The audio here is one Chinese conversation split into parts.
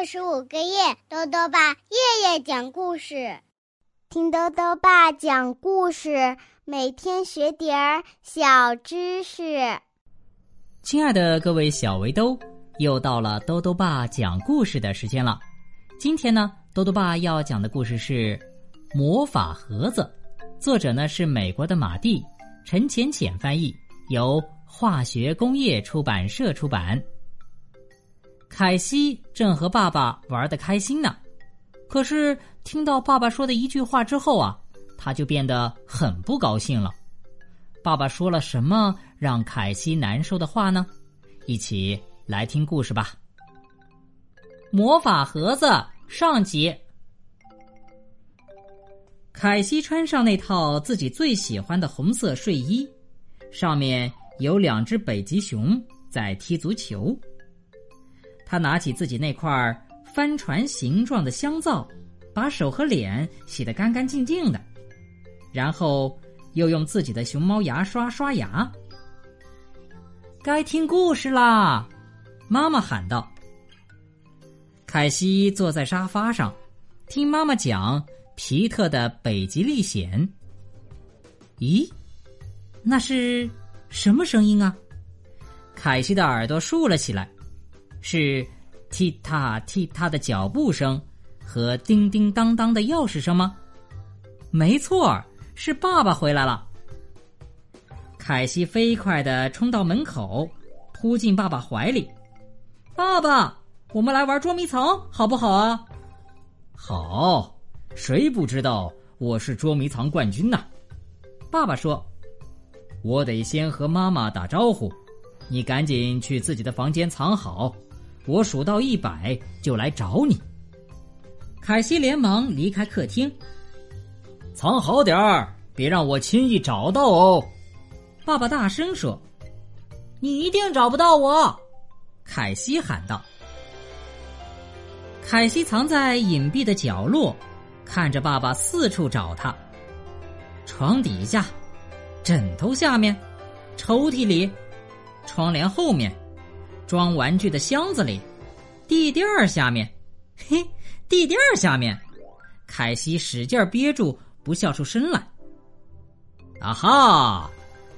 二十五个月，豆豆爸夜夜讲故事，听豆豆爸讲故事，每天学点儿小知识。亲爱的各位小围兜，又到了豆豆爸讲故事的时间了。今天呢，豆豆爸要讲的故事是《魔法盒子》，作者呢是美国的马蒂，陈浅浅翻译，由化学工业出版社出版。凯西正和爸爸玩的开心呢，可是听到爸爸说的一句话之后啊，他就变得很不高兴了。爸爸说了什么让凯西难受的话呢？一起来听故事吧。魔法盒子上集。凯西穿上那套自己最喜欢的红色睡衣，上面有两只北极熊在踢足球。他拿起自己那块帆船形状的香皂，把手和脸洗得干干净净的，然后又用自己的熊猫牙刷刷牙。该听故事啦！妈妈喊道。凯西坐在沙发上，听妈妈讲皮特的北极历险。咦，那是什么声音啊？凯西的耳朵竖了起来。是踢踏踢踏的脚步声和叮叮当当的钥匙声吗？没错，是爸爸回来了。凯西飞快的冲到门口，扑进爸爸怀里。爸爸，我们来玩捉迷藏，好不好啊？好，谁不知道我是捉迷藏冠军呢？爸爸说：“我得先和妈妈打招呼，你赶紧去自己的房间藏好。”我数到一百就来找你。凯西连忙离开客厅，藏好点儿，别让我轻易找到哦。爸爸大声说：“你一定找不到我！”凯西喊道。凯西藏在隐蔽的角落，看着爸爸四处找他：床底下、枕头下面、抽屉里、窗帘后面。装玩具的箱子里，地垫儿下面，嘿，地垫儿下面，凯西使劲憋住不笑出声来。啊哈！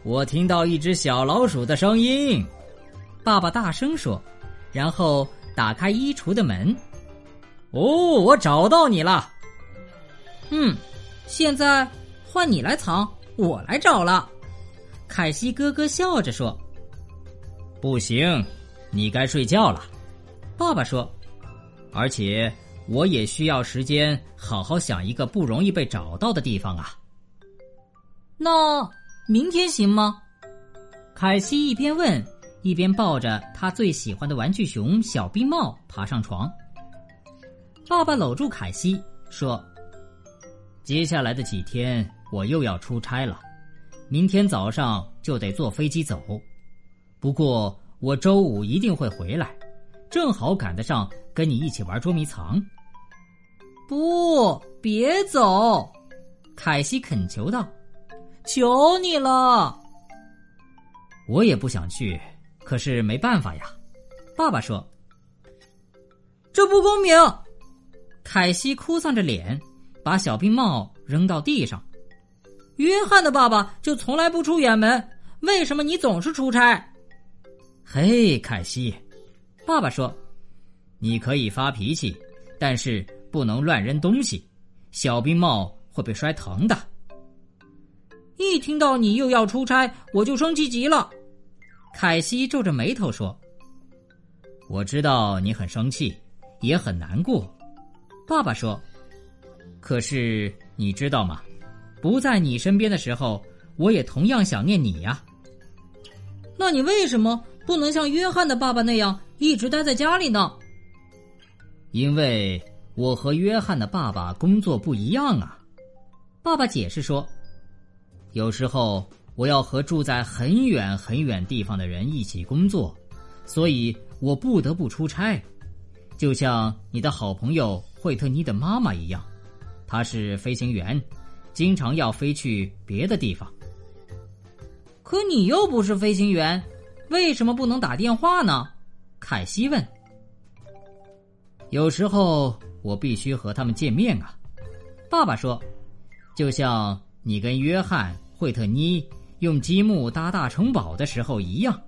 我听到一只小老鼠的声音，爸爸大声说，然后打开衣橱的门。哦，我找到你了。嗯，现在换你来藏，我来找了。凯西咯咯笑着说：“不行。”你该睡觉了，爸爸说。而且我也需要时间好好想一个不容易被找到的地方啊。那明天行吗？凯西一边问，一边抱着他最喜欢的玩具熊小冰帽爬上床。爸爸搂住凯西说：“接下来的几天我又要出差了，明天早上就得坐飞机走。不过……”我周五一定会回来，正好赶得上跟你一起玩捉迷藏。不，别走，凯西恳求道：“求你了。”我也不想去，可是没办法呀。爸爸说：“这不公平。”凯西哭丧着脸，把小冰帽扔到地上。约翰的爸爸就从来不出远门，为什么你总是出差？嘿，凯西，爸爸说：“你可以发脾气，但是不能乱扔东西，小冰帽会被摔疼的。”一听到你又要出差，我就生气极了。凯西皱着眉头说：“我知道你很生气，也很难过。”爸爸说：“可是你知道吗？不在你身边的时候，我也同样想念你呀。那你为什么？”不能像约翰的爸爸那样一直待在家里呢。因为我和约翰的爸爸工作不一样啊。爸爸解释说：“有时候我要和住在很远很远地方的人一起工作，所以我不得不出差。就像你的好朋友惠特尼的妈妈一样，她是飞行员，经常要飞去别的地方。可你又不是飞行员。”为什么不能打电话呢？凯西问。有时候我必须和他们见面啊。爸爸说：“就像你跟约翰·惠特尼用积木搭大城堡的时候一样。”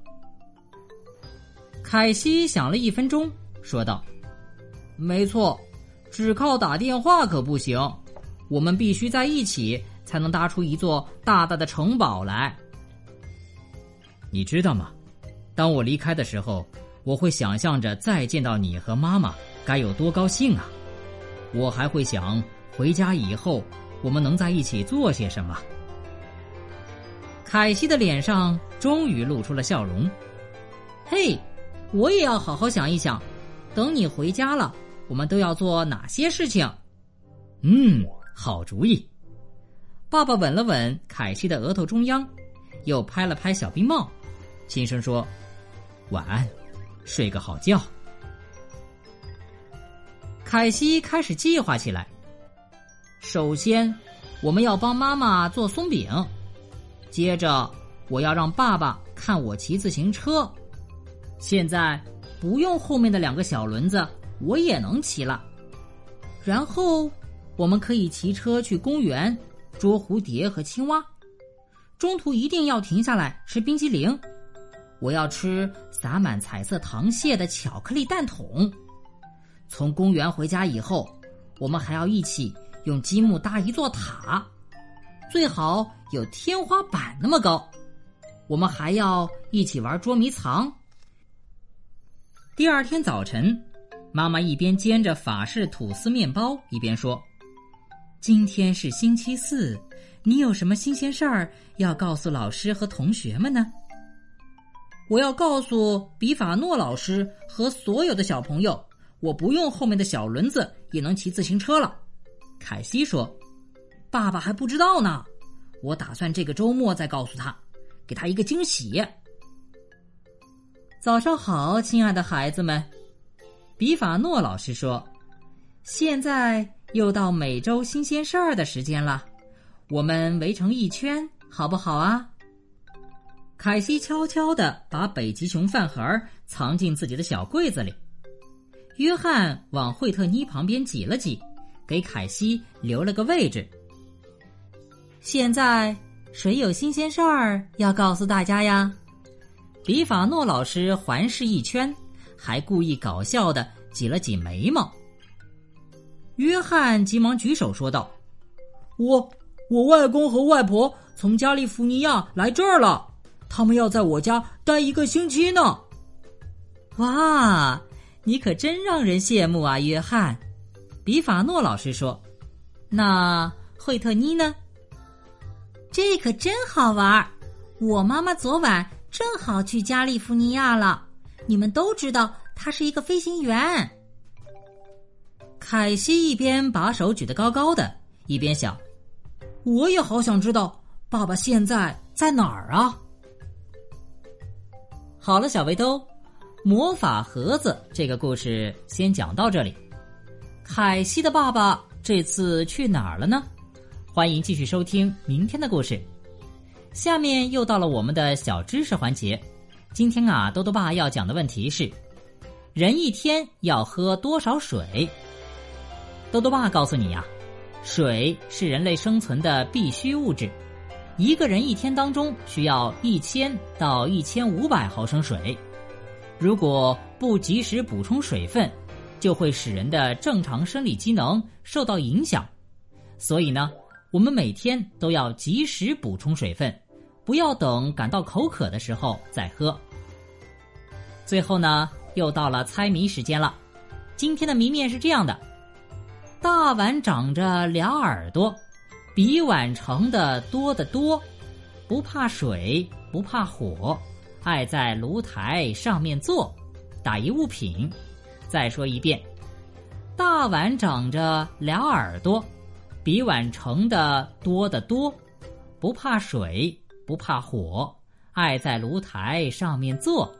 凯西想了一分钟，说道：“没错，只靠打电话可不行，我们必须在一起才能搭出一座大大的城堡来。你知道吗？当我离开的时候，我会想象着再见到你和妈妈该有多高兴啊！我还会想回家以后我们能在一起做些什么。”凯西的脸上终于露出了笑容。“嘿！”我也要好好想一想，等你回家了，我们都要做哪些事情？嗯，好主意。爸爸吻了吻凯西的额头中央，又拍了拍小冰帽，轻声说：“晚安，睡个好觉。”凯西开始计划起来。首先，我们要帮妈妈做松饼；接着，我要让爸爸看我骑自行车。现在不用后面的两个小轮子，我也能骑了。然后我们可以骑车去公园捉蝴蝶和青蛙，中途一定要停下来吃冰激凌。我要吃撒满彩色糖屑的巧克力蛋筒。从公园回家以后，我们还要一起用积木搭一座塔，最好有天花板那么高。我们还要一起玩捉迷藏。第二天早晨，妈妈一边煎着法式吐司面包，一边说：“今天是星期四，你有什么新鲜事儿要告诉老师和同学们呢？”我要告诉比法诺老师和所有的小朋友，我不用后面的小轮子也能骑自行车了。凯西说：“爸爸还不知道呢，我打算这个周末再告诉他，给他一个惊喜。”早上好，亲爱的孩子们，比法诺老师说：“现在又到每周新鲜事儿的时间了，我们围成一圈，好不好啊？”凯西悄悄的把北极熊饭盒藏进自己的小柜子里，约翰往惠特妮旁边挤了挤，给凯西留了个位置。现在谁有新鲜事儿要告诉大家呀？比法诺老师环视一圈，还故意搞笑的挤了挤眉毛。约翰急忙举手说道：“我我外公和外婆从加利福尼亚来这儿了，他们要在我家待一个星期呢。”哇，你可真让人羡慕啊，约翰！比法诺老师说：“那惠特妮呢？这可真好玩儿我妈妈昨晚。”正好去加利福尼亚了，你们都知道他是一个飞行员。凯西一边把手举得高高的，一边想：“我也好想知道爸爸现在在哪儿啊！”好了，小围兜，魔法盒子这个故事先讲到这里。凯西的爸爸这次去哪儿了呢？欢迎继续收听明天的故事。下面又到了我们的小知识环节，今天啊，多多爸要讲的问题是：人一天要喝多少水？多多爸告诉你呀，水是人类生存的必需物质，一个人一天当中需要一千到一千五百毫升水，如果不及时补充水分，就会使人的正常生理机能受到影响，所以呢，我们每天都要及时补充水分。不要等感到口渴的时候再喝。最后呢，又到了猜谜时间了。今天的谜面是这样的：大碗长着俩耳朵，比碗盛的多得多，不怕水，不怕火，爱在炉台上面坐，打一物品。再说一遍：大碗长着俩耳朵，比碗盛的多得多，不怕水。不怕火，爱在炉台上面坐，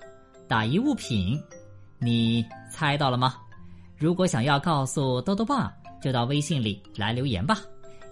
打一物品，你猜到了吗？如果想要告诉豆豆爸，就到微信里来留言吧。